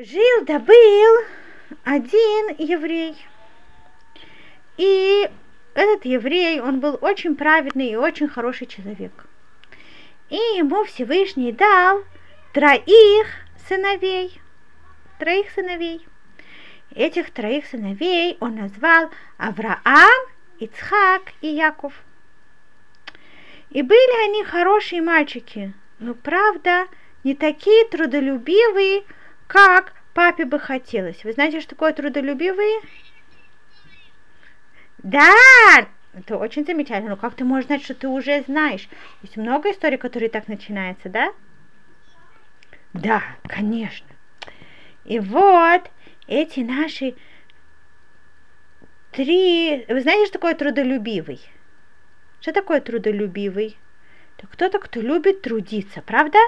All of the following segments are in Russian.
Жил да был один еврей. И этот еврей, он был очень праведный и очень хороший человек. И ему Всевышний дал троих сыновей. Троих сыновей. Этих троих сыновей он назвал Авраам, Ицхак и Яков. И были они хорошие мальчики, но правда не такие трудолюбивые, как папе бы хотелось. Вы знаете, что такое трудолюбивые? Да, это очень замечательно. Но как ты можешь знать, что ты уже знаешь? Есть много историй, которые так начинаются, да? Да, конечно. И вот эти наши три... Вы знаете, что такое трудолюбивый? Что такое трудолюбивый? Это кто-то, кто любит трудиться, правда?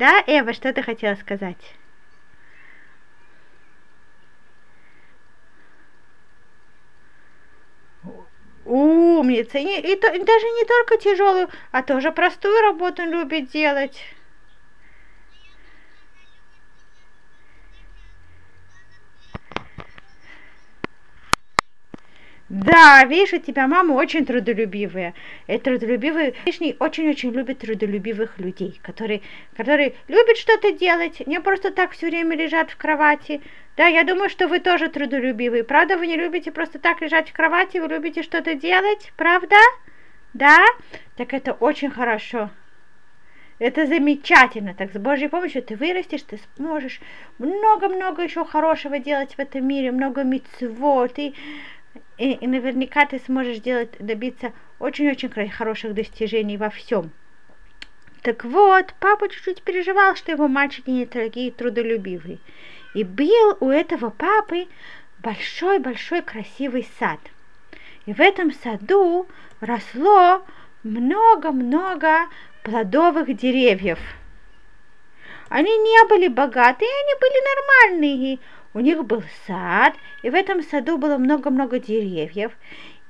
Да, Эва, что ты хотела сказать? Умница. И, и, и даже не только тяжелую, а тоже простую работу любит делать. Да, видишь, у тебя мама очень трудолюбивая. И трудолюбивые, Всевышний очень-очень любит трудолюбивых людей, которые, которые любят что-то делать, не просто так все время лежат в кровати. Да, я думаю, что вы тоже трудолюбивые. Правда, вы не любите просто так лежать в кровати, вы любите что-то делать, правда? Да? Так это очень хорошо. Это замечательно. Так с Божьей помощью ты вырастешь, ты сможешь много-много еще хорошего делать в этом мире, много мецвод и и, и наверняка ты сможешь делать, добиться очень-очень хороших достижений во всем. Так вот, папа чуть-чуть переживал, что его мальчики не такие трудолюбивые. И был у этого папы большой-большой красивый сад. И в этом саду росло много-много плодовых деревьев. Они не были богатые, они были нормальные. У них был сад, и в этом саду было много-много деревьев.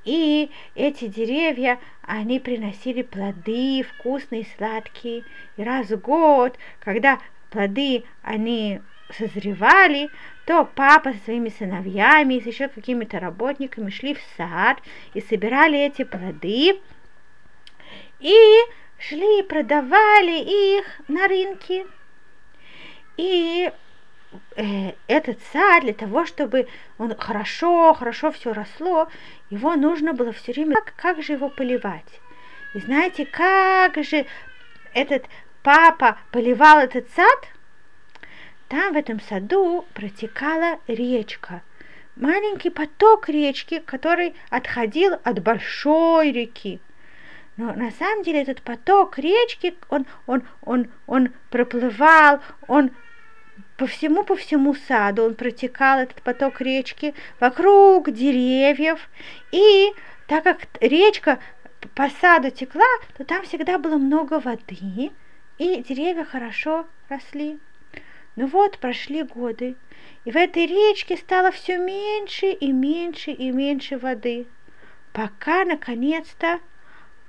И эти деревья, они приносили плоды вкусные, сладкие. И раз в год, когда плоды, они созревали, то папа со своими сыновьями и с еще какими-то работниками шли в сад и собирали эти плоды. И шли и продавали их на рынке. И э, этот сад для того, чтобы он хорошо, хорошо все росло, его нужно было все время, как, как же его поливать? И знаете, как же этот папа поливал этот сад? Там в этом саду протекала речка, маленький поток речки, который отходил от большой реки. Но на самом деле этот поток речки, он, он, он, он проплывал, он по всему, по всему саду он протекал, этот поток речки, вокруг деревьев. И так как речка по саду текла, то там всегда было много воды, и деревья хорошо росли. Ну вот, прошли годы, и в этой речке стало все меньше и меньше и меньше воды, пока, наконец-то,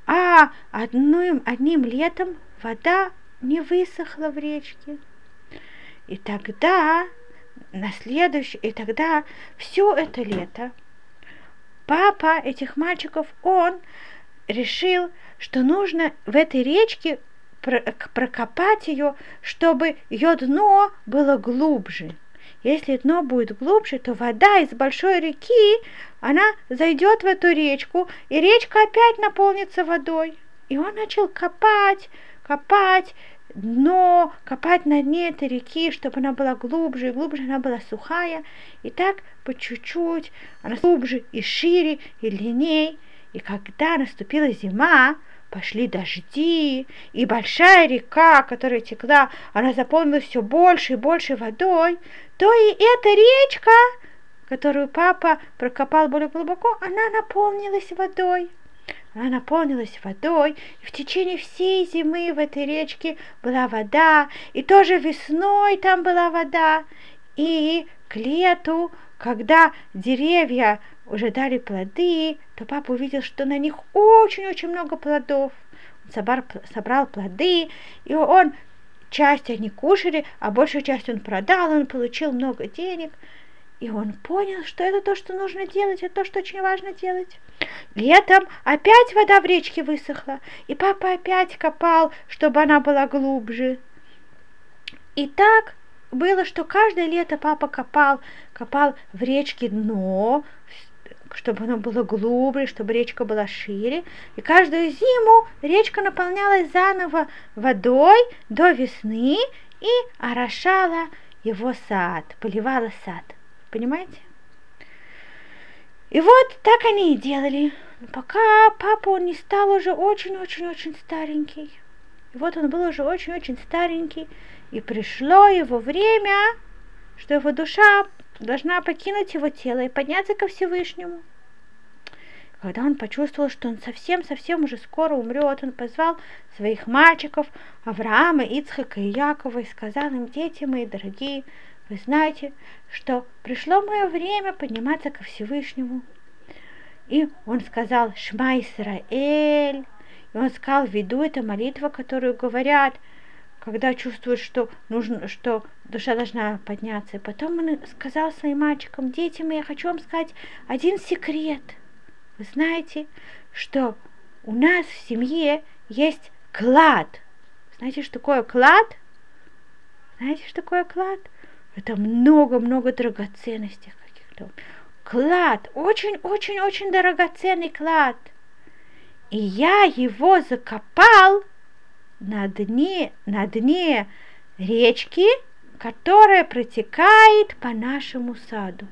а одним, одним летом вода не высохла в речке. И тогда, на следующий, и тогда все это лето папа этих мальчиков, он решил, что нужно в этой речке прокопать ее, чтобы ее дно было глубже. Если дно будет глубже, то вода из большой реки, она зайдет в эту речку, и речка опять наполнится водой. И он начал копать, копать, дно, копать на дне этой реки, чтобы она была глубже и глубже, она была сухая. И так по чуть-чуть, она глубже и шире, и длинней. И когда наступила зима, пошли дожди, и большая река, которая текла, она заполнилась все больше и больше водой, то и эта речка, которую папа прокопал более глубоко, она наполнилась водой. Она наполнилась водой, и в течение всей зимы в этой речке была вода, и тоже весной там была вода, и к лету, когда деревья уже дали плоды, то папа увидел, что на них очень-очень много плодов. Он собрал, собрал плоды, и он часть они кушали, а большую часть он продал, он получил много денег. И он понял, что это то, что нужно делать, это то, что очень важно делать. Летом опять вода в речке высохла, и папа опять копал, чтобы она была глубже. И так было, что каждое лето папа копал, копал в речке дно, чтобы оно было глубже, чтобы речка была шире. И каждую зиму речка наполнялась заново водой до весны и орошала его сад, поливала сад. Понимаете? И вот так они и делали, пока папа он не стал уже очень-очень-очень старенький. И вот он был уже очень-очень старенький, и пришло его время, что его душа должна покинуть его тело и подняться ко Всевышнему. Когда он почувствовал, что он совсем-совсем уже скоро умрет, он позвал своих мальчиков Авраама, Ицхака и Якова и сказал им, дети мои дорогие, вы знаете, что пришло мое время подниматься ко Всевышнему. И он сказал Шма Исраэль, и он сказал, веду это молитва, которую говорят, когда чувствуют, что нужно, что душа должна подняться. И потом он сказал своим мальчикам, дети мои, я хочу вам сказать один секрет. Вы знаете, что у нас в семье есть клад. Знаете, что такое клад? Знаете, что такое клад? Это много-много драгоценностей каких-то. Клад, очень-очень-очень драгоценный клад. И я его закопал на дне, на дне речки, которая протекает по нашему саду.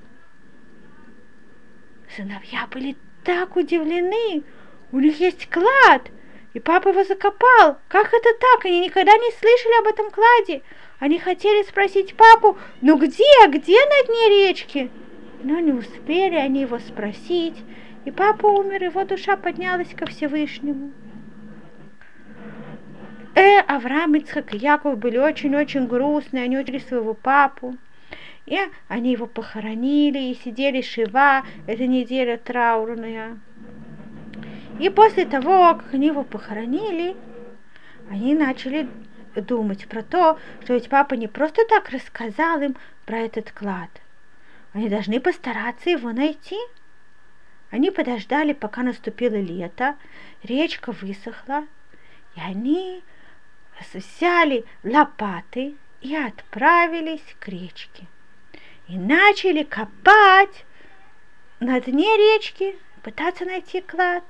Сыновья были так удивлены. У них есть клад, и папа его закопал. Как это так? Они никогда не слышали об этом кладе. Они хотели спросить папу, ну где, где на дне речки? Но не успели они его спросить, и папа умер, его душа поднялась ко Всевышнему. Э, Авраам, Ицхак и Яков были очень-очень грустные, они учили своего папу. И они его похоронили, и сидели Шива, это неделя траурная. И после того, как они его похоронили, они начали думать про то, что ведь папа не просто так рассказал им про этот клад. Они должны постараться его найти. Они подождали, пока наступило лето, речка высохла, и они взяли лопаты и отправились к речке. И начали копать на дне речки, пытаться найти клад.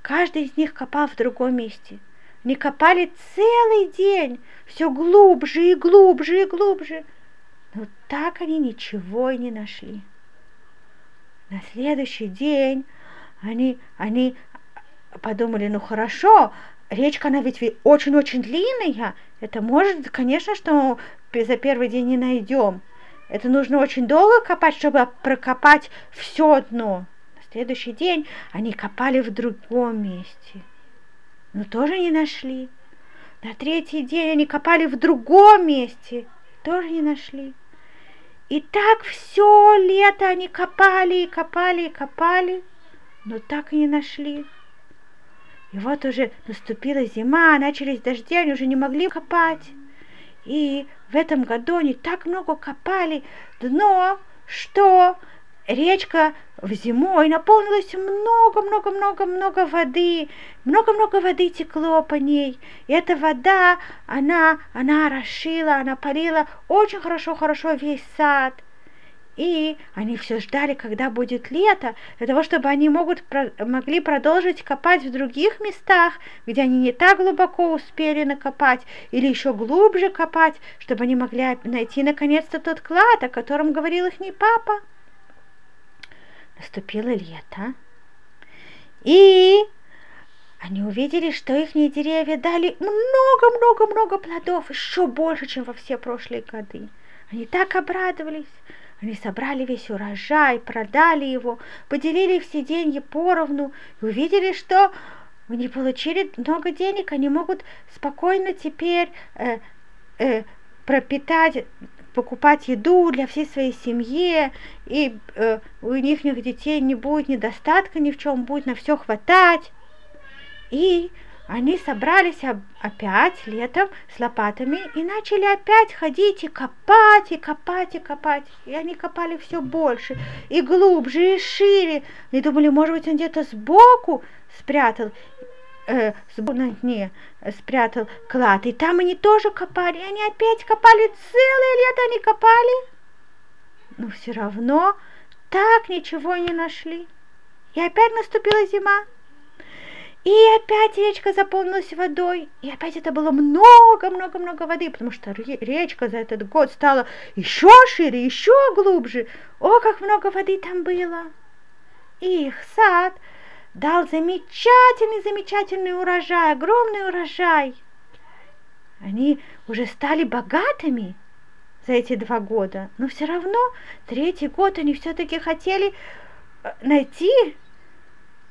Каждый из них копал в другом месте – они копали целый день, все глубже и глубже и глубже. Но так они ничего и не нашли. На следующий день они, они подумали, ну хорошо, речка, она ведь очень-очень длинная. Это может, конечно, что за первый день не найдем. Это нужно очень долго копать, чтобы прокопать все дно. На следующий день они копали в другом месте – но тоже не нашли. На третий день они копали в другом месте, тоже не нашли. И так все лето они копали и копали и копали, но так и не нашли. И вот уже наступила зима, начались дожди, они уже не могли копать. И в этом году они так много копали дно, что речка в зимой наполнилась много-много-много-много воды, много-много воды текло по ней. И эта вода, она, она орошила, она полила очень хорошо-хорошо весь сад. И они все ждали, когда будет лето, для того, чтобы они могут, могли продолжить копать в других местах, где они не так глубоко успели накопать, или еще глубже копать, чтобы они могли найти наконец-то тот клад, о котором говорил их не папа наступило лето, и они увидели, что их деревья дали много-много-много плодов, еще больше, чем во все прошлые годы. Они так обрадовались. Они собрали весь урожай, продали его, поделили все деньги поровну и увидели, что они получили много денег, они могут спокойно теперь э, э, пропитать покупать еду для всей своей семьи, и э, у них детей не будет недостатка ни в чем, будет на все хватать. И они собрались опять летом с лопатами и начали опять ходить и копать, и копать, и копать. И они копали все больше, и глубже, и шире. И думали, может быть, он где-то сбоку спрятал, э, на дне спрятал клад. И там они тоже копали, и они опять копали, целое лето они копали. Но все равно так ничего не нашли. И опять наступила зима. И опять речка заполнилась водой. И опять это было много-много-много воды, потому что речка за этот год стала еще шире, еще глубже. О, как много воды там было! И их сад дал замечательный-замечательный урожай, огромный урожай. Они уже стали богатыми за эти два года, но все равно третий год они все-таки хотели э, найти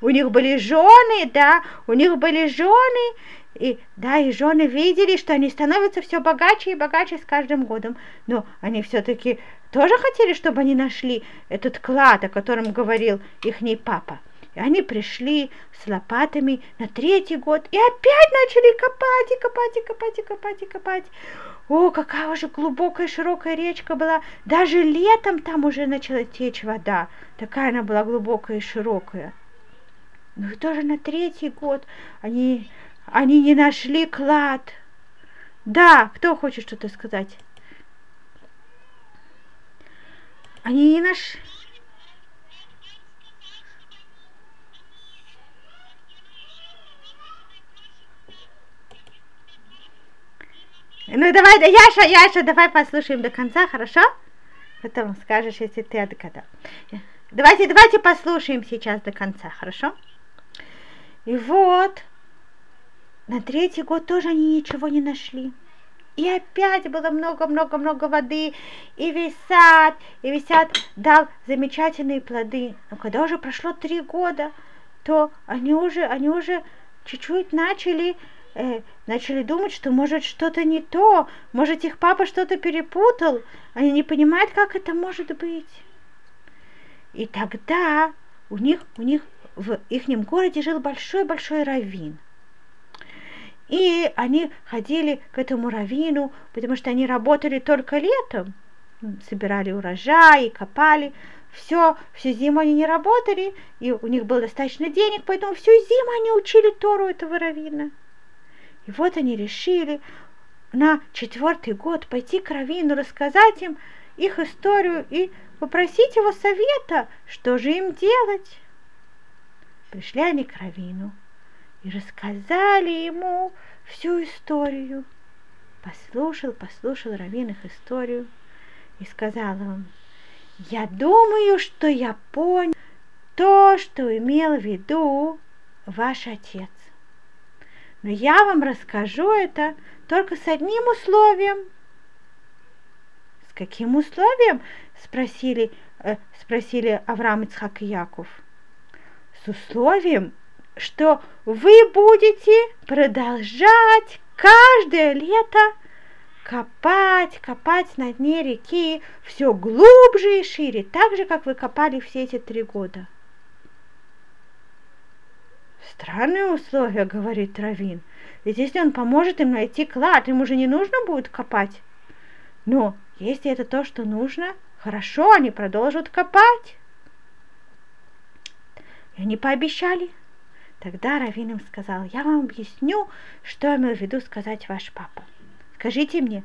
у них были жены, да, у них были жены, и да, и жены видели, что они становятся все богаче и богаче с каждым годом. Но они все-таки тоже хотели, чтобы они нашли этот клад, о котором говорил их папа. И они пришли с лопатами на третий год и опять начали копать, и копать, и копать, и копать, и копать. О, какая уже глубокая широкая речка была. Даже летом там уже начала течь вода. Такая она была глубокая и широкая. Ну и тоже на третий год они, они не нашли клад. Да, кто хочет что-то сказать? Они не нашли... Ну давай, да, Яша, Яша, давай послушаем до конца, хорошо? Потом скажешь, если ты отгадал. Давайте, давайте послушаем сейчас до конца, хорошо? И вот, на третий год тоже они ничего не нашли. И опять было много-много-много воды, и весь сад, и весь сад дал замечательные плоды. Но когда уже прошло три года, то они уже, они уже чуть-чуть начали, э, начали думать, что может что-то не то, может их папа что-то перепутал, они не понимают, как это может быть. И тогда у них, у них в их городе жил большой-большой раввин. И они ходили к этому раввину, потому что они работали только летом, собирали урожай, копали. Все, всю зиму они не работали, и у них было достаточно денег, поэтому всю зиму они учили Тору этого раввина. И вот они решили на четвертый год пойти к раввину, рассказать им их историю и попросить его совета, что же им делать. Пришли они к Равину и рассказали ему всю историю. Послушал, послушал Равин их историю и сказал им, я думаю, что я понял то, что имел в виду ваш отец. Но я вам расскажу это только с одним условием. С каким условием? Спросили, э, спросили Авраам, Ицхак и Яков с условием, что вы будете продолжать каждое лето копать, копать на дне реки все глубже и шире, так же, как вы копали все эти три года. Странные условия, говорит Травин. Ведь если он поможет им найти клад, им уже не нужно будет копать. Но если это то, что нужно, хорошо, они продолжат копать. И они пообещали. Тогда Равин им сказал, я вам объясню, что имел в виду сказать ваш папа. Скажите мне,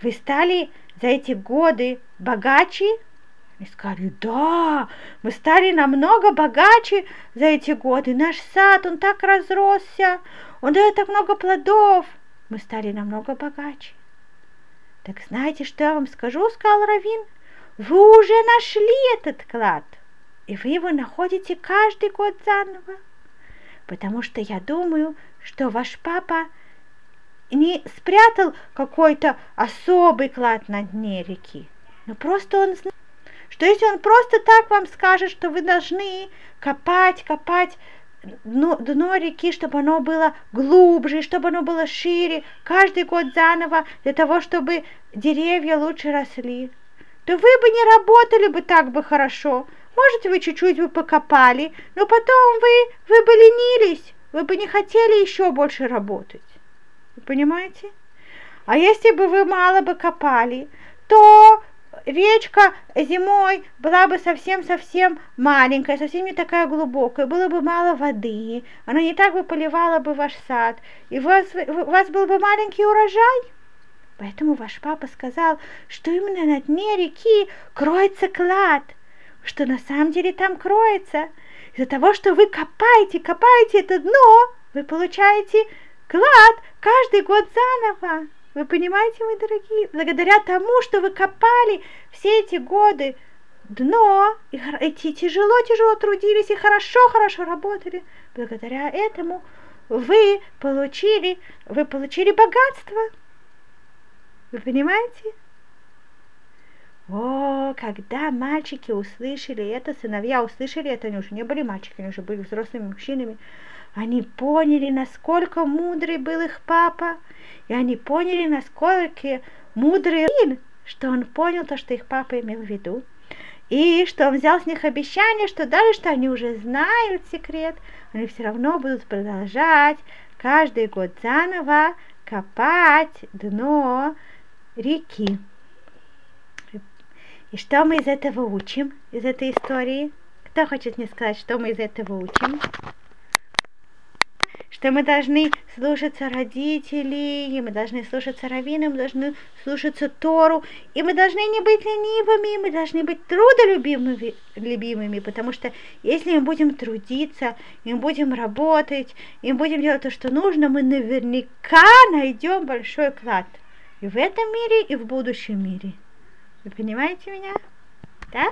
вы стали за эти годы богаче? Они сказали, да, мы стали намного богаче за эти годы. Наш сад, он так разросся, он дает так много плодов. Мы стали намного богаче. Так знаете, что я вам скажу, сказал Равин? Вы уже нашли этот клад и вы его находите каждый год заново. Потому что я думаю, что ваш папа не спрятал какой-то особый клад на дне реки, но просто он знает, что если он просто так вам скажет, что вы должны копать, копать дно, дно реки, чтобы оно было глубже, чтобы оно было шире, каждый год заново, для того, чтобы деревья лучше росли, то вы бы не работали бы так бы хорошо, может, вы чуть-чуть бы покопали, но потом вы, вы бы ленились. вы бы не хотели еще больше работать. Вы понимаете? А если бы вы мало бы копали, то речка зимой была бы совсем-совсем маленькая, совсем не такая глубокая, было бы мало воды, она не так бы поливала бы ваш сад, и у вас, у вас был бы маленький урожай. Поэтому ваш папа сказал, что именно на дне реки кроется клад, что на самом деле там кроется. Из-за того, что вы копаете, копаете это дно, вы получаете клад каждый год заново. Вы понимаете, мои дорогие? Благодаря тому, что вы копали все эти годы дно, и тяжело-тяжело трудились и хорошо-хорошо работали, благодаря этому вы получили, вы получили богатство. Вы понимаете? О, когда мальчики услышали это, сыновья услышали это, они уже не были мальчиками, они уже были взрослыми мужчинами, они поняли, насколько мудрый был их папа, и они поняли, насколько мудрый Рин, что он понял то, что их папа имел в виду, и что он взял с них обещание, что даже что они уже знают секрет, они все равно будут продолжать каждый год заново копать дно реки. И что мы из этого учим, из этой истории? Кто хочет мне сказать, что мы из этого учим? Что мы должны слушаться родителей, и мы должны слушаться раввина, мы должны слушаться Тору, и мы должны не быть ленивыми, мы должны быть трудолюбимыми, любимыми, потому что если мы будем трудиться, мы будем работать, и мы будем делать то, что нужно, мы наверняка найдем большой клад. И в этом мире, и в будущем мире. Вы понимаете меня? Да?